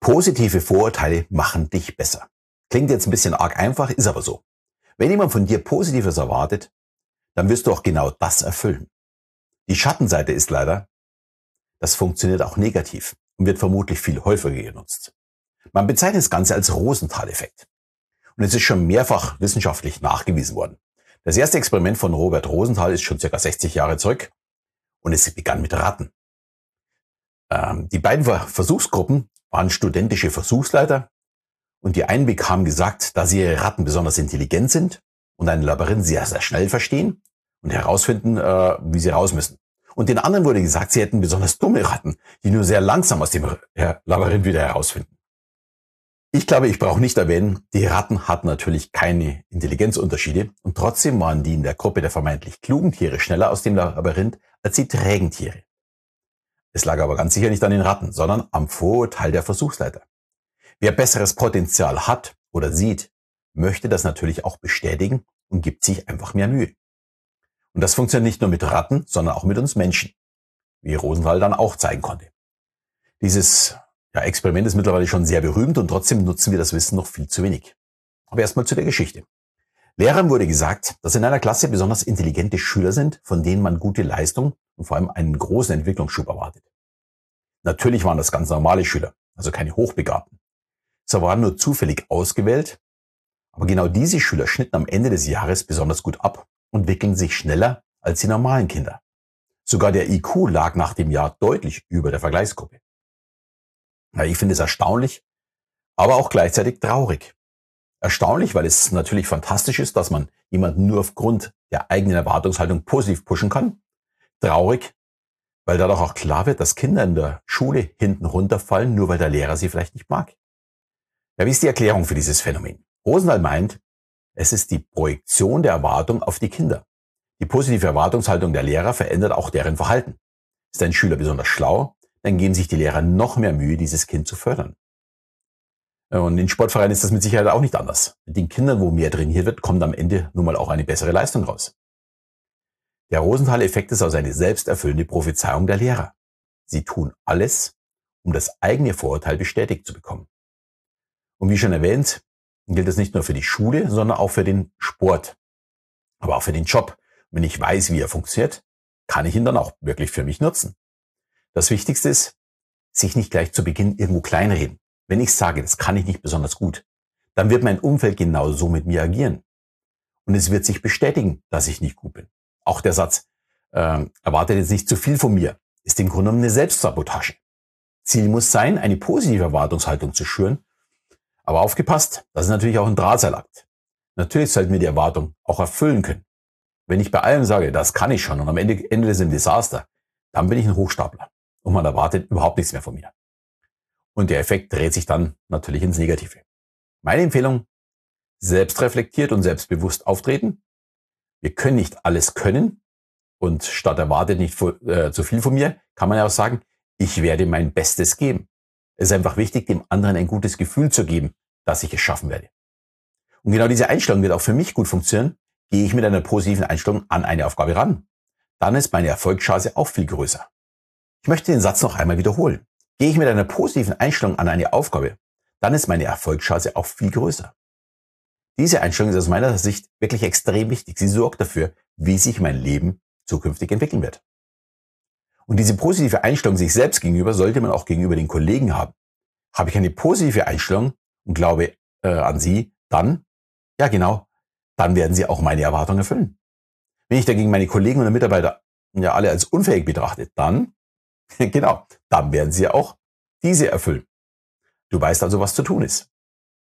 Positive Vorurteile machen dich besser. Klingt jetzt ein bisschen arg einfach, ist aber so. Wenn jemand von dir Positives erwartet, dann wirst du auch genau das erfüllen. Die Schattenseite ist leider, das funktioniert auch negativ und wird vermutlich viel häufiger genutzt. Man bezeichnet das Ganze als Rosenthal-Effekt. Und es ist schon mehrfach wissenschaftlich nachgewiesen worden. Das erste Experiment von Robert Rosenthal ist schon circa 60 Jahre zurück und es begann mit Ratten. Ähm, die beiden Versuchsgruppen waren studentische Versuchsleiter und die einen bekamen gesagt, dass ihre Ratten besonders intelligent sind und ein Labyrinth sehr, sehr schnell verstehen und herausfinden, äh, wie sie raus müssen. Und den anderen wurde gesagt, sie hätten besonders dumme Ratten, die nur sehr langsam aus dem Labyrinth wieder herausfinden. Ich glaube, ich brauche nicht erwähnen, die Ratten hatten natürlich keine Intelligenzunterschiede und trotzdem waren die in der Gruppe der vermeintlich klugen Tiere schneller aus dem Labyrinth als die trägen Tiere. Es lag aber ganz sicher nicht an den Ratten, sondern am Vorurteil der Versuchsleiter. Wer besseres Potenzial hat oder sieht, möchte das natürlich auch bestätigen und gibt sich einfach mehr Mühe. Und das funktioniert nicht nur mit Ratten, sondern auch mit uns Menschen, wie Rosenthal dann auch zeigen konnte. Dieses ja, Experiment ist mittlerweile schon sehr berühmt und trotzdem nutzen wir das Wissen noch viel zu wenig. Aber erstmal zu der Geschichte. Lehrern wurde gesagt, dass in einer Klasse besonders intelligente Schüler sind, von denen man gute Leistung und vor allem einen großen Entwicklungsschub erwartet. Natürlich waren das ganz normale Schüler, also keine Hochbegabten. Sie waren nur zufällig ausgewählt, aber genau diese Schüler schnitten am Ende des Jahres besonders gut ab und wickeln sich schneller als die normalen Kinder. Sogar der IQ lag nach dem Jahr deutlich über der Vergleichsgruppe. Ja, ich finde es erstaunlich, aber auch gleichzeitig traurig. Erstaunlich, weil es natürlich fantastisch ist, dass man jemanden nur aufgrund der eigenen Erwartungshaltung positiv pushen kann. Traurig, weil dadurch auch klar wird, dass Kinder in der Schule hinten runterfallen, nur weil der Lehrer sie vielleicht nicht mag. Ja, wie ist die Erklärung für dieses Phänomen? Rosenthal meint, es ist die Projektion der Erwartung auf die Kinder. Die positive Erwartungshaltung der Lehrer verändert auch deren Verhalten. Ist ein Schüler besonders schlau, dann geben sich die Lehrer noch mehr Mühe, dieses Kind zu fördern. Und in Sportvereinen ist das mit Sicherheit auch nicht anders. Mit den Kindern, wo mehr trainiert wird, kommt am Ende nun mal auch eine bessere Leistung raus. Der Rosenthal-Effekt ist also eine selbsterfüllende Prophezeiung der Lehrer. Sie tun alles, um das eigene Vorurteil bestätigt zu bekommen. Und wie schon erwähnt, gilt das nicht nur für die Schule, sondern auch für den Sport, aber auch für den Job. Wenn ich weiß, wie er funktioniert, kann ich ihn dann auch wirklich für mich nutzen. Das Wichtigste ist, sich nicht gleich zu Beginn irgendwo kleinreden. Wenn ich sage, das kann ich nicht besonders gut, dann wird mein Umfeld genau so mit mir agieren. Und es wird sich bestätigen, dass ich nicht gut bin. Auch der Satz, äh, erwartet jetzt nicht zu viel von mir, ist im Grunde genommen eine Selbstsabotage. Ziel muss sein, eine positive Erwartungshaltung zu schüren. Aber aufgepasst, das ist natürlich auch ein Drahtseilakt. Natürlich sollten wir die Erwartung auch erfüllen können. Wenn ich bei allem sage, das kann ich schon und am Ende endet es im Desaster, dann bin ich ein Hochstapler und man erwartet überhaupt nichts mehr von mir. Und der Effekt dreht sich dann natürlich ins Negative. Meine Empfehlung, selbstreflektiert und selbstbewusst auftreten. Wir können nicht alles können und statt erwartet nicht äh, zu viel von mir, kann man ja auch sagen, ich werde mein Bestes geben. Es ist einfach wichtig, dem anderen ein gutes Gefühl zu geben, dass ich es schaffen werde. Und genau diese Einstellung wird auch für mich gut funktionieren. Gehe ich mit einer positiven Einstellung an eine Aufgabe ran, dann ist meine Erfolgschance auch viel größer. Ich möchte den Satz noch einmal wiederholen. Gehe ich mit einer positiven Einstellung an eine Aufgabe, dann ist meine Erfolgschance auch viel größer. Diese Einstellung ist aus meiner Sicht wirklich extrem wichtig. Sie sorgt dafür, wie sich mein Leben zukünftig entwickeln wird. Und diese positive Einstellung sich selbst gegenüber sollte man auch gegenüber den Kollegen haben. Habe ich eine positive Einstellung und glaube äh, an sie, dann, ja genau, dann werden sie auch meine Erwartungen erfüllen. Wenn ich dagegen meine Kollegen und Mitarbeiter ja alle als unfähig betrachte, dann genau, dann werden sie auch diese erfüllen. Du weißt also, was zu tun ist.